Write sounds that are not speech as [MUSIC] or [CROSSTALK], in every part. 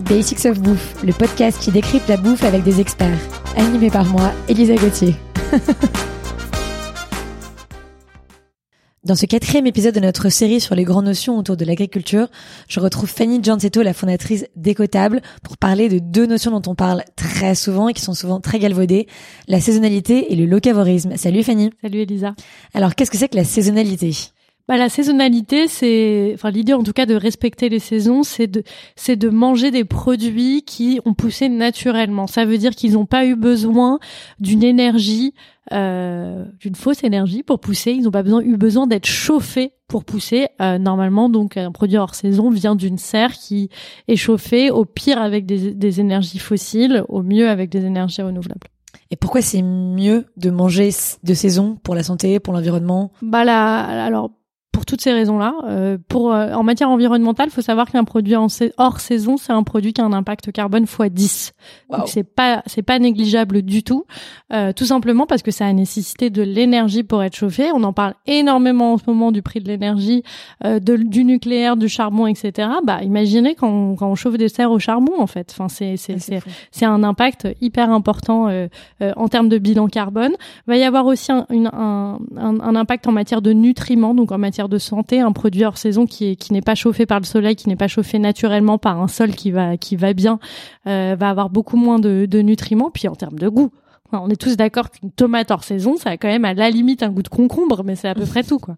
Basics of Bouffe, le podcast qui décrypte la bouffe avec des experts. Animé par moi, Elisa Gauthier. [LAUGHS] Dans ce quatrième épisode de notre série sur les grandes notions autour de l'agriculture, je retrouve Fanny Giancetto, la fondatrice d'Ecotable, pour parler de deux notions dont on parle très souvent et qui sont souvent très galvaudées, la saisonnalité et le locavorisme. Salut Fanny. Salut Elisa. Alors qu'est-ce que c'est que la saisonnalité? Bah, la saisonnalité, c'est, enfin l'idée en tout cas de respecter les saisons, c'est de, c'est de manger des produits qui ont poussé naturellement. Ça veut dire qu'ils n'ont pas eu besoin d'une énergie, euh, d'une fausse énergie pour pousser. Ils n'ont pas besoin, eu besoin d'être chauffés pour pousser. Euh, normalement, donc un produit hors saison vient d'une serre qui est chauffée, au pire avec des, des énergies fossiles, au mieux avec des énergies renouvelables. Et pourquoi c'est mieux de manger de saison pour la santé, pour l'environnement? Bah là, alors toutes ces raisons-là. Euh, pour euh, en matière environnementale, faut savoir qu'un produit en hors saison, c'est un produit qui a un impact carbone x 10. Donc c'est pas c'est pas négligeable du tout. Euh, tout simplement parce que ça a nécessité de l'énergie pour être chauffé. On en parle énormément en ce moment du prix de l'énergie, euh, du nucléaire, du charbon, etc. Bah imaginez quand on, quand on chauffe des serres au charbon en fait. Enfin c'est c'est c'est c'est un impact hyper important euh, en termes de bilan carbone. Il va y avoir aussi un, une, un, un, un impact en matière de nutriments, donc en matière de santé, un produit hors saison qui est, qui n'est pas chauffé par le soleil, qui n'est pas chauffé naturellement par un sol qui va qui va bien, euh, va avoir beaucoup moins de, de nutriments. Puis en termes de goût, on est tous d'accord qu'une tomate hors saison, ça a quand même à la limite un goût de concombre, mais c'est à peu près tout, quoi.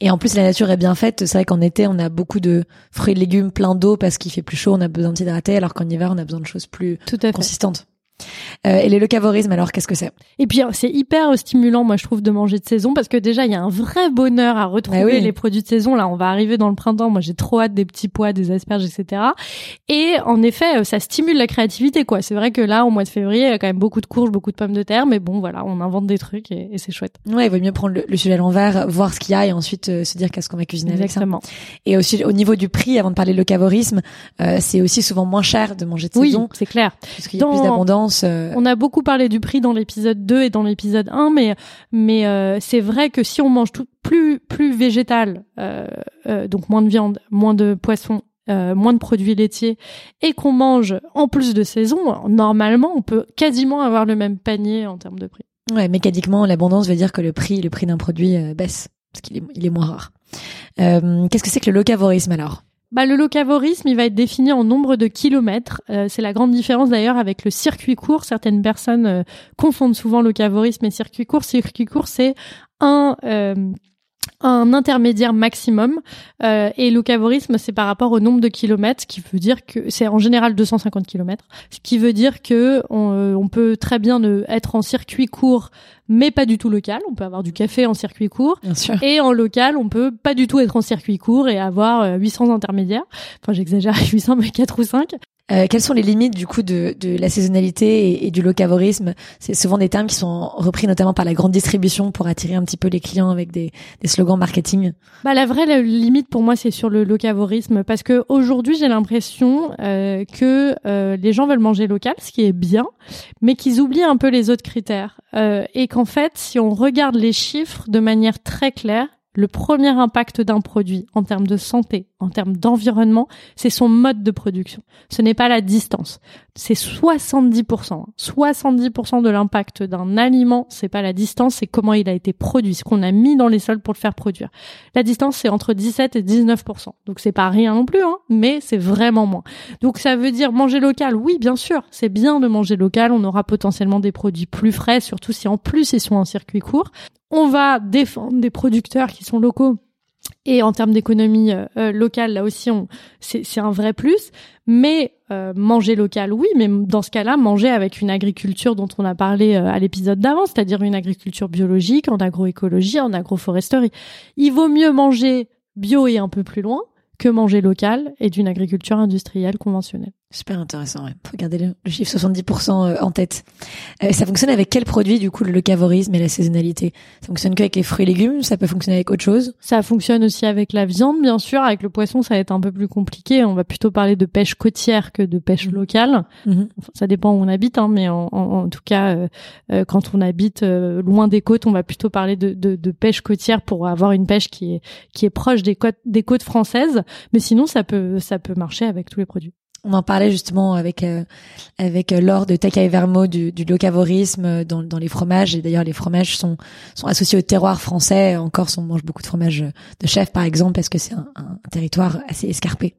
Et en plus, la nature est bien faite. C'est vrai qu'en été, on a beaucoup de fruits et légumes plein d'eau parce qu'il fait plus chaud, on a besoin de s'hydrater, alors qu'en hiver, on a besoin de choses plus tout à consistantes. Euh, et le locavorisme, alors qu'est-ce que c'est? Et puis c'est hyper stimulant, moi je trouve, de manger de saison parce que déjà il y a un vrai bonheur à retrouver ah les produits de saison. Là, on va arriver dans le printemps. Moi, j'ai trop hâte des petits pois, des asperges, etc. Et en effet, euh, ça stimule la créativité, quoi. C'est vrai que là, au mois de février, il y a quand même beaucoup de courges, beaucoup de pommes de terre, mais bon, voilà, on invente des trucs et, c'est chouette. Ouais, il vaut mieux prendre le, sujet à l'envers, voir ce qu'il y a et ensuite euh, se dire qu'est-ce qu'on va cuisiner Exactement. avec ça. Et aussi au niveau du prix, avant de parler de locavorisme, c'est aussi souvent moins cher de manger de saison. Oui, c'est clair. Parce qu'il y a plus d'abondance. On a beaucoup beaucoup parlé du prix dans l'épisode 2 et dans l'épisode 1, mais mais euh, c'est vrai que si on mange tout plus plus végétal, euh, euh, donc moins de viande, moins de poisson, moins de produits laitiers, et qu'on mange en plus de saison, normalement, on peut quasiment avoir le même panier en termes de prix. Ouais, mécaniquement, l'abondance veut dire que le prix, le prix d'un produit baisse parce qu'il est, il est moins rare. Qu'est-ce que c'est que le locavorisme alors? Bah, le locavorisme, il va être défini en nombre de kilomètres. Euh, c'est la grande différence d'ailleurs avec le circuit court. Certaines personnes euh, confondent souvent locavorisme et circuit court. Circuit court, c'est un euh, un intermédiaire maximum euh, et locavorisme c'est par rapport au nombre de kilomètres, ce qui veut dire que c'est en général 250 kilomètres, ce qui veut dire que on, on peut très bien être en circuit court mais pas du tout local. On peut avoir du café en circuit court. Bien sûr. Et en local, on peut pas du tout être en circuit court et avoir 800 euh, intermédiaires. Enfin, j'exagère, [LAUGHS] 800, mais 4 ou 5. Euh, quelles sont les limites du coup de, de la saisonnalité et, du locavorisme? C'est souvent des termes qui sont repris notamment par la grande distribution pour attirer un petit peu les clients avec des, des slogans marketing. Bah la vraie limite pour moi c'est sur le locavorisme. Parce que aujourd'hui j'ai l'impression euh, que euh, les gens veulent manger local, ce qui est bien, mais qu'ils oublient un peu les autres critères. Euh, et qu'en fait si on regarde les chiffres de manière très claire, le premier impact d'un produit en termes de santé, en termes d'environnement, c'est son mode de production. Ce n'est pas la distance. C'est 70%. 70% de l'impact d'un aliment, c'est pas la distance, c'est comment il a été produit, ce qu'on a mis dans les sols pour le faire produire. La distance, c'est entre 17 et 19%. Donc c'est pas rien non plus, hein, mais c'est vraiment moins. Donc ça veut dire manger local. Oui, bien sûr, c'est bien de manger local. On aura potentiellement des produits plus frais, surtout si en plus ils sont en circuit court. On va défendre des producteurs qui sont locaux et en termes d'économie euh, euh, locale, là aussi, c'est un vrai plus. Mais euh, manger local, oui, mais dans ce cas-là, manger avec une agriculture dont on a parlé à l'épisode d'avant, c'est-à-dire une agriculture biologique, en agroécologie, en agroforesterie. Il vaut mieux manger bio et un peu plus loin que manger local et d'une agriculture industrielle conventionnelle. Super intéressant, ouais. Faut garder le, chiffre 70% euh, en tête. Euh, ça fonctionne avec quel produit, du coup, le locavorisme et la saisonnalité? Ça fonctionne qu'avec les fruits et légumes Ça peut fonctionner avec autre chose? Ça fonctionne aussi avec la viande, bien sûr. Avec le poisson, ça va être un peu plus compliqué. On va plutôt parler de pêche côtière que de pêche mmh. locale. Mmh. ça dépend où on habite, hein, mais en, en, tout cas, euh, quand on habite loin des côtes, on va plutôt parler de, de, de, pêche côtière pour avoir une pêche qui est, qui est proche des côtes, des côtes françaises. Mais sinon, ça peut, ça peut marcher avec tous les produits. On en parlait justement avec euh, avec euh, Laure de Takai Vermo du, du locavorisme euh, dans, dans les fromages et d'ailleurs les fromages sont sont associés au terroir français. En Corse, on mange beaucoup de fromages de chef par exemple parce que c'est un, territoire assez escarpé.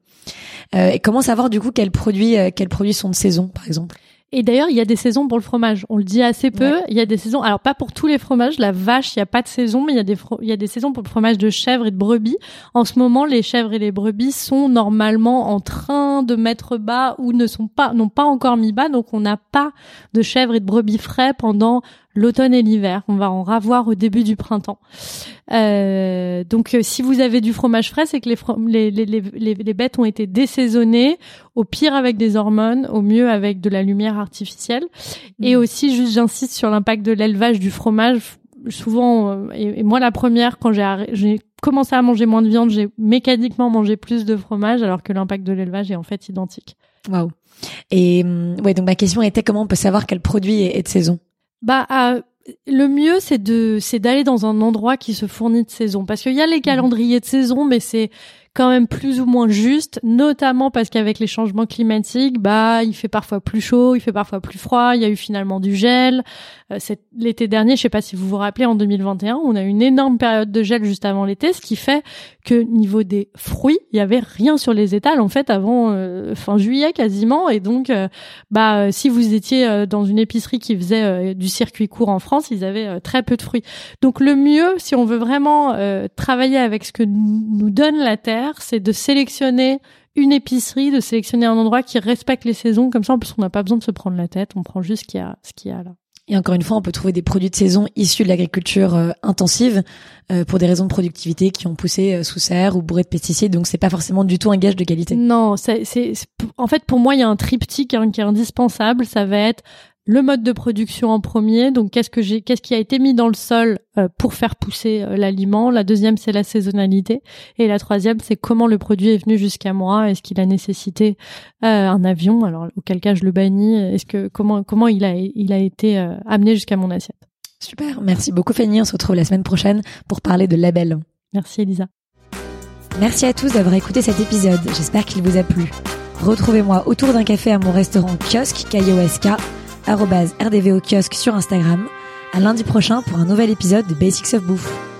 Euh, et comment savoir du coup quels produits quels produits sont de saison par exemple? Et d'ailleurs, il y a des saisons pour le fromage. On le dit assez peu. Il y a des saisons. Alors pas pour tous les fromages. La vache, il n'y a pas de saison, mais il y a des il y a des saisons pour le fromage de chèvre et de brebis. En ce moment, les chèvres et les brebis sont normalement en train de mettre bas ou ne sont pas n'ont pas encore mis bas. Donc on n'a pas de chèvres et de brebis frais pendant l'automne et l'hiver. On va en ravoir au début du printemps. Euh, donc, euh, si vous avez du fromage frais, c'est que les, les, les, les, les bêtes ont été désaisonnées, au pire avec des hormones, au mieux avec de la lumière artificielle. Et mm. aussi, juste j'insiste sur l'impact de l'élevage du fromage. Souvent, euh, et, moi la première, quand j'ai commencé à manger moins de viande, j'ai mécaniquement mangé plus de fromage, alors que l'impact de l'élevage est en fait identique. Waouh. Et mm, ouais, donc ma question était comment on peut savoir quel produit est de saison? Bah, euh, le mieux, c'est de, c'est d'aller dans un endroit qui se fournit de saison, parce qu'il y a les mhm. calendriers de saison, mais c'est quand même plus ou moins juste, notamment parce qu'avec les changements climatiques, bah, il fait parfois plus chaud, il fait parfois plus froid, il y a eu finalement du gel. Euh, l'été dernier, je sais pas si vous vous rappelez, en 2021, on a eu une énorme période de gel juste avant l'été, ce qui fait que niveau des fruits, il y avait rien sur les étals en fait avant euh, fin juillet quasiment, et donc, euh, bah, si vous étiez dans une épicerie qui faisait du circuit court en France, ils avaient très peu de fruits. Donc le mieux, si on veut vraiment travailler avec ce que nous donne la terre c'est de sélectionner une épicerie, de sélectionner un endroit qui respecte les saisons. Comme ça, en plus, on n'a pas besoin de se prendre la tête. On prend juste ce qu'il y a, ce qu'il y a là. Et encore une fois, on peut trouver des produits de saison issus de l'agriculture euh, intensive euh, pour des raisons de productivité qui ont poussé euh, sous serre ou bourré de pesticides. Donc, c'est pas forcément du tout un gage de qualité. Non, c'est, en fait pour moi, il y a un triptyque hein, qui est indispensable. Ça va être le mode de production en premier. Donc, qu'est-ce que j'ai, qu'est-ce qui a été mis dans le sol euh, pour faire pousser euh, l'aliment? La deuxième, c'est la saisonnalité. Et la troisième, c'est comment le produit est venu jusqu'à moi? Est-ce qu'il a nécessité euh, un avion? Alors, auquel cas je le bannis. Est-ce que comment comment il a il a été amené jusqu'à mon assiette? Super. Merci beaucoup, Fanny. On se retrouve la semaine prochaine pour parler de label. Merci, Elisa. Merci à tous d'avoir écouté cet épisode. J'espère qu'il vous a plu. Retrouvez-moi autour d'un café à mon restaurant kiosque KIOSK rdvo kiosque sur Instagram. À lundi prochain pour un nouvel épisode de Basics of Bouffe.